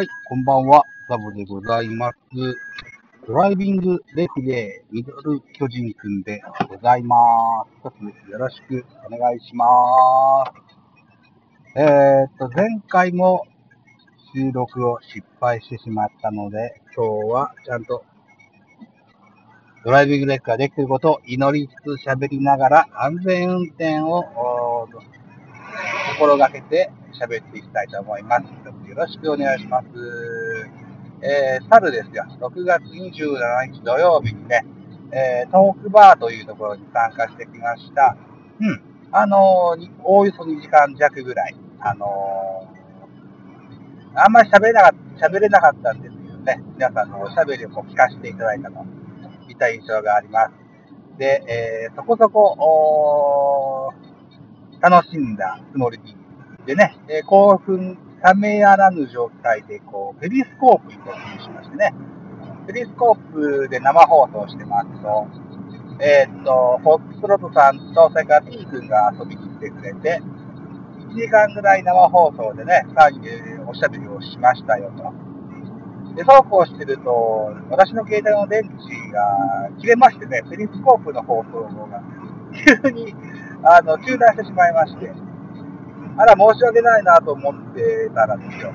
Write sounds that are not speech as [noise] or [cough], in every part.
はい、こんばんは。ザボでございます。ドライビングレフレーミドル巨人くんでございます。つよろしくお願いします。えー、っと、前回も収録を失敗してしまったので、今日はちゃんとドライビングレックができていることを祈りつつ喋りながら安全運転を心がけて喋っていきたいと思います。よろしくお願いします。えー、猿ですよ。6月27日土曜日にね、えー、トークバーというところに参加してきました。うん。あのー、おおよそ2時間弱ぐらい。あのー、あんまり喋れなかった、喋れなかったんですけどね、皆さんのおしゃべりを聞かせていただいたといった印象があります。で、えー、そこそこ、楽しんだつもりでね、え興奮冷めやらぬ状態で、こう、ペリスコープに突入しましてね、ペリスコープで生放送してますと、えーっと、フォックスロットさんと、それから T 君が遊びに来てくれて、1時間ぐらい生放送でね、騒ぎでおしゃべりをしましたよと。で、そうこうしてると、私の携帯の電池が切れましてね、ペリスコープの放送が急にあの中断してしまいまして、あら、申し訳ないなと思ってたらですよ。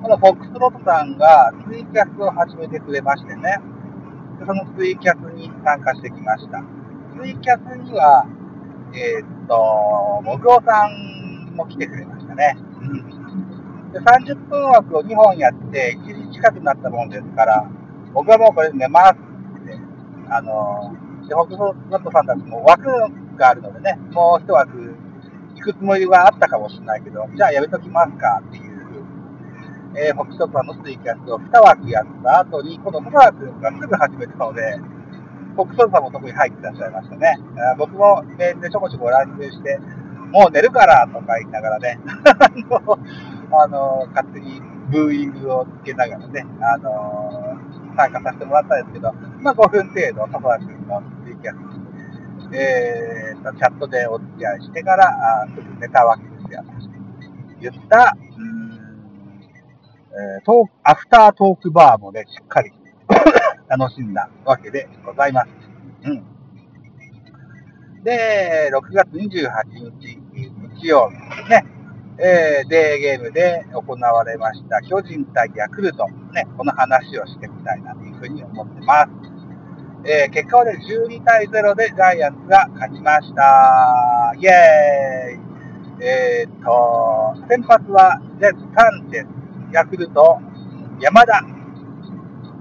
このフォックストロットさんがツイキャスを始めてくれましてね、そのツイキャスに参加してきました。ツイキャスには、えーっと、もぐおさんも来てくれましたね。で、30分枠を2本やって、1時近くなったもんですから、僕はもうこれ寝ますって、あの、で、フォックストロットさんたちも枠があるのでね、もう一枠くつもりはあったかもしれないけど、じゃあやめときますかっていう、えー、フォックストロットさんのツイキャスを2枠やった後に、この2枠がすぐ始めたので、フォックストロットさんも特に入ってらっしゃいましたね。あ僕もメールでちょこちょこ乱入して、もう寝るからとか言いながらね、[laughs] あの、あの勝手にブーイングをつけながらね、あの参加させてもらったんですけど、まあ5分程度、佐藤君のツイキャスえーと、チャットでお付き合いしてから、あすぐ寝たわけですよ。言った、えートーアフタートークバーもね、しっかり [coughs] 楽しんだわけでございます。うん。で、6月28日、日曜日ですね、えーデーゲームで行われました巨人対ヤクルト、ね、この話をしてみたいなというふうに思ってます。えー結果はね、12対0でジャイアンツが勝ちました。イェーイえーっと、先発はジャイアンツサンチェス、ヤクルト、山田、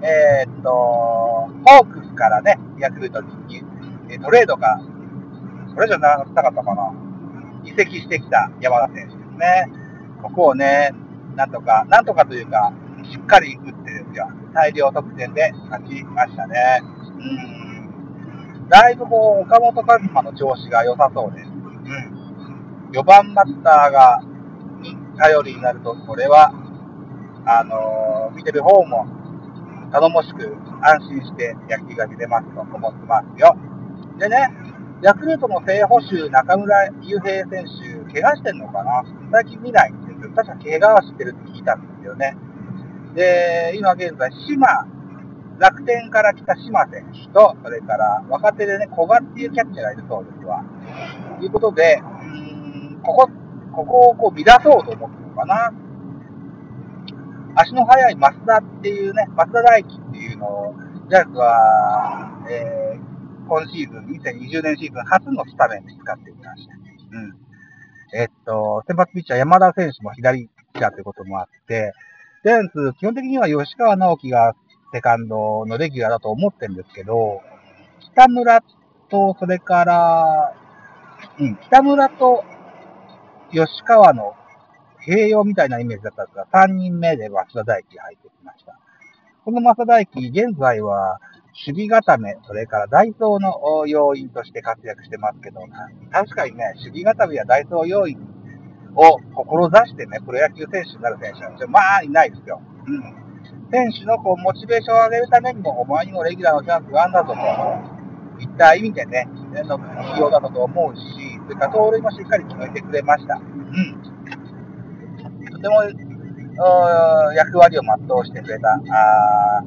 えーっと、ホークスからね、ヤクルトに、えトレードが、これじゃなかったかな移籍してきた山田選手ですね。ここをね、なんとか、なんとかというか、しっかり打ってですよ。大量得点で勝ちましたね。うん。だいぶこう、岡本和真の調子が良さそうです。うん。4番バッターが、に頼りになると、これは、あのー見てる方も、頼もしく安心して野球が見れますと思ってますよ。でね、ヤクルトの正捕手、中村悠平選手、怪我してんのかな？最近見ないんですけど、確か怪我はしてるって聞いたんですよね。で、今現在、島、楽天から来た島選手と、それから若手でね、古賀っていうキャッチャーがいるそうですわ。ということで、うんここ、ここをこう乱そうと思ってるのかな。足の速い増田っていうね、増田大輝っていうのを、ジャイアンツは、えー今シーズン、2020年シーズン初のスタメンで使ってみました。うん。えっと、先発ピッチャー山田選手も左ピッチャーということもあって、ジャイアンツ、基本的には吉川直樹がセカンドのレギュラーだと思ってるんですけど、北村と、それから、うん、北村と吉川の併用みたいなイメージだったんですが、3人目で増田大輝が入ってきました。この増田大輝、現在は守備固め、それからダイソーの要員として活躍してますけど、確かにね、守備固めやダイソー要員を志してね、プロ野球選手になる選手なんて、まあ、いないですよ。うん。選手のこうモチベーションを上げるためにも、お前にもレギュラーのチャンスがあるんだぞと、いった意味でね、の起用だったと思うし、それから盗塁もしっかり決めてくれました。うん。とても役割を全うしてくれたあ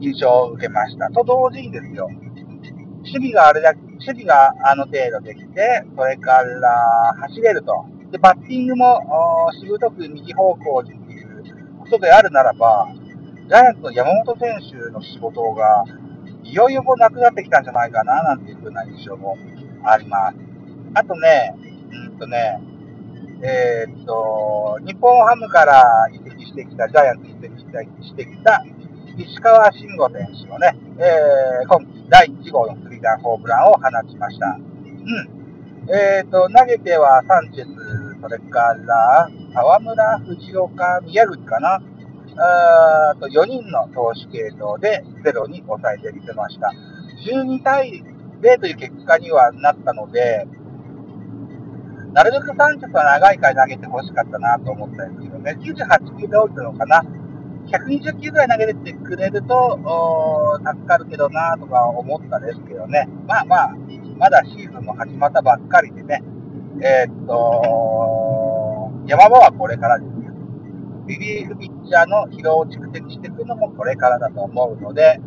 印象を受けました。と同時にですよ、守備があれだ、守備があの程度できて、それから走れると。で、バッティングもしぶとく右方向にっていうことであるならば、ジャイアンツの山本選手の仕事が、いよいよこうなくなってきたんじゃないかな、なんていうふうな印象もあります。あとね、うんとね、えー、っと、日本ハムから移籍してきた、ジャイアンツ移籍してきた石川慎吾選手のね、えー、今季第1号のスリーランホームランを放ちました。うん。えっ、と、投げてはサンチェス、それから、沢村、藤岡、宮口かな。あと4人の投手系統でゼロに抑えてみせました。12対0という結果にはなったので、なるべくサンチェスは長い回投げてほしかったなと思ったんですけどね、98球で降りたのかな。120球ぐらい投げてくれると、助かるけどなとか思ったんですけどね。まあまあ、まだシーズンも始まったばっかりでね。えー、っと、山場はこれからですよ。リリーフピッチャーの疲労を蓄積していくのもこれからだと思うので、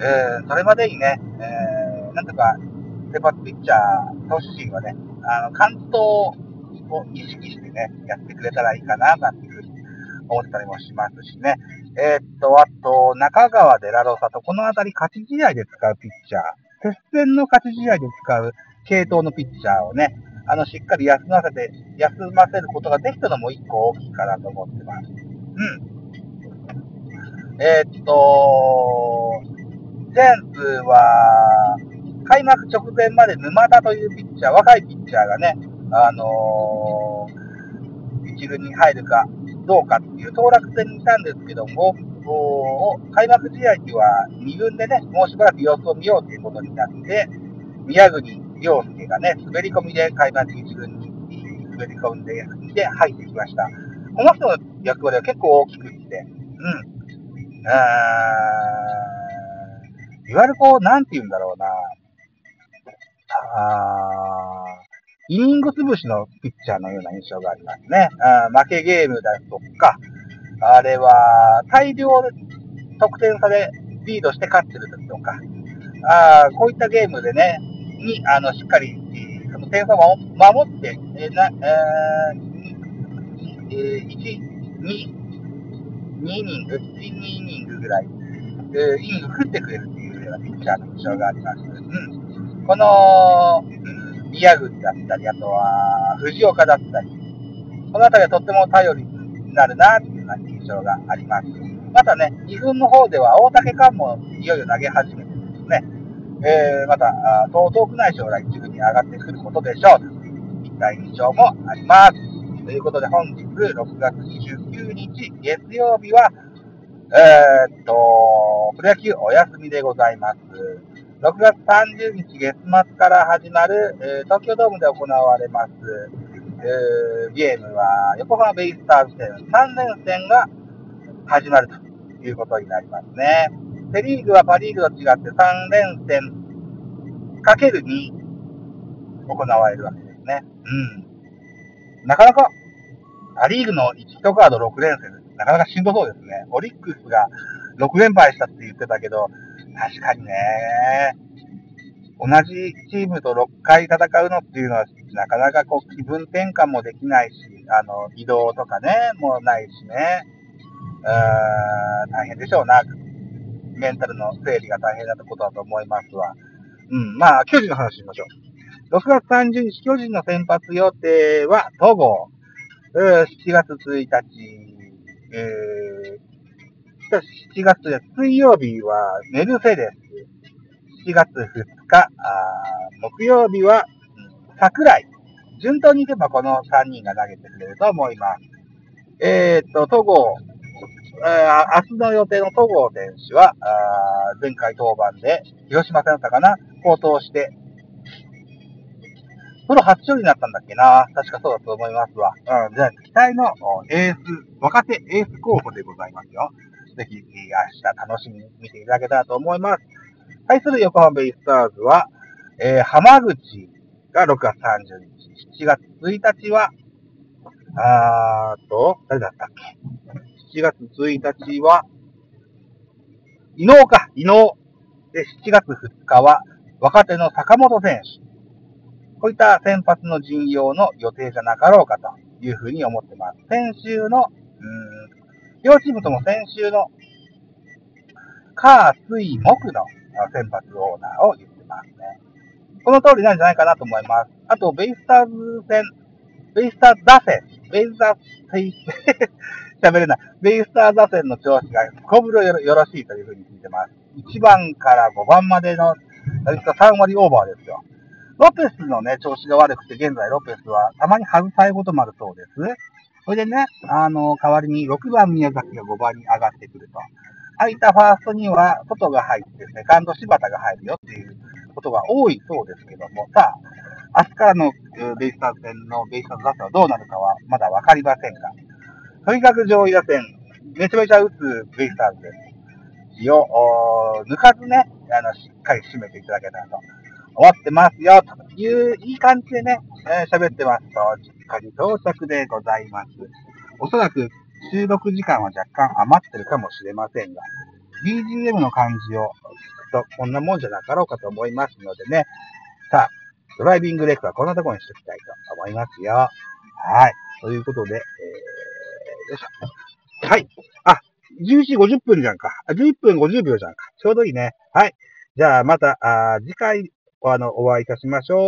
えー、それまでにね、えー、なんとか、先発ピッチャー、投手陣はね、あの、関東を意識してね、やってくれたらいいかな、なんていうふうに思ったりもしますしね。えー、っと、あと、中川デラロサと、このあたり勝ち試合で使うピッチャー、接戦の勝ち試合で使う系統のピッチャーをね、あの、しっかり休ませて、休ませることができたのも一個大きいかなと思ってます。うん。えー、っと、ジェンツは、開幕直前まで沼田というピッチャー、若いピッチャーがね、あのー、一軍に入るか、どうかっていう当落戦にいたんですけども、開幕試合には2軍でね、もうしばらく様子を見ようということになって、宮国亮介がね、滑り込みで開幕1軍に滑り込んでで入ってきました。この人の役割は結構大きくって、うん。いわゆるこう、なんて言うんだろうな。あイニング潰しのピッチャーのような印象がありますね。あ負けゲームだとか、あれは大量得点差でリードして勝ってる時とか、あこういったゲームでね、に、あの、しっかり、その点差を守って、えー、な、えー、1、2、2イニング、1、2イニングぐらい、えー、イニング食ってくれるっていうようなピッチャーの印象があります。うん。この、うん宮口だったり、あとは藤岡だったり、この辺りはとっても頼りになるなっていうような印象があります。またね、2軍の方では大竹館もいよいよ投げ始めてですね、えー、また、東東区内将来1軍に上がってくることでしょうといった印象もあります。ということで本日6月29日月曜日は、えー、っと、プロ野球お休みでございます。6月30日月末から始まる、えー、東京ドームで行われます、えー、ゲームは横浜ベイスターズ戦3連戦が始まるということになりますね。セリーグはパリーグと違って3連戦かける2行われるわけですね。うん。なかなか、アリーグの1カード6連戦、なかなかしんどそうですね。オリックスが6連敗したって言ってたけど、確かにね。同じチームと6回戦うのっていうのは、なかなかこう気分転換もできないし、あの、移動とかね、もうないしね。うーん、大変でしょうな。メンタルの整理が大変なことだと思いますわ。うん、まあ、巨人の話しましょう。6月30日、巨人の先発予定は、戸郷。7月1日、えー、7月で水曜日はメルセデス。7月2日、木曜日は桜井。順当にいけばこの3人が投げてくれると思います。えー、っと、戸郷、明日の予定の戸郷選手は、前回登板で広島戦だったかな、高騰して、プロ初勝利になったんだっけな確かそうだと思いますわ。うん、じゃあ、期待のエース、若手エース候補でございますよ。ぜひ、明日楽しみに見ていただけたらと思います。対する横浜ベイスターズは、えー、浜口が6月30日、7月1日は、あーと、誰だったっけ？7月1日は、伊能か、伊能。で、7月2日は、若手の坂本選手。こういった先発の陣容の予定じゃなかろうかというふうに思ってます。先週の、うん、両チームとも先週の、火、水、木の先発オーナーを言ってますね。この通りなんじゃないかなと思います。あと、ベイスターズ戦、ベイスターズ打線、ベイスターズ、喋れない。ベイスターズ打線の調子がこぶるよろしいというふうに聞いてます。1番から5番までの打率が3割オーバーですよ。ロペスのね、調子が悪くて、現在ロペスはたまに外されることもあるそうです。それでね、あの、代わりに6番宮崎が5番に上がってくると。空いたファーストには外が入って、セカンド柴田が入るよっていうことが多いそうですけども、さあ、明日からのベイスターズ戦のベイスターズ打線はどうなるかはまだわかりませんが、とにかく上位打線、めちゃめちゃ打つベイスターズです。気を抜かずね、あの、しっかり締めていただけたらと思ってますよ、という、いい感じでね、えー、喋ってますと、実家に到着でございます。おそらく収録時間は若干余ってるかもしれませんが、BGM の感じを聞くとこんなもんじゃなかろうかと思いますのでね、さあ、ドライビングレックはこんなところにしておきたいと思いますよ。はい。ということで、えー、よいしょ。はい。あ、11時50分じゃんか。11分50秒じゃんか。ちょうどいいね。はい。じゃあまた、あ次回、あの、お会いいたしましょう。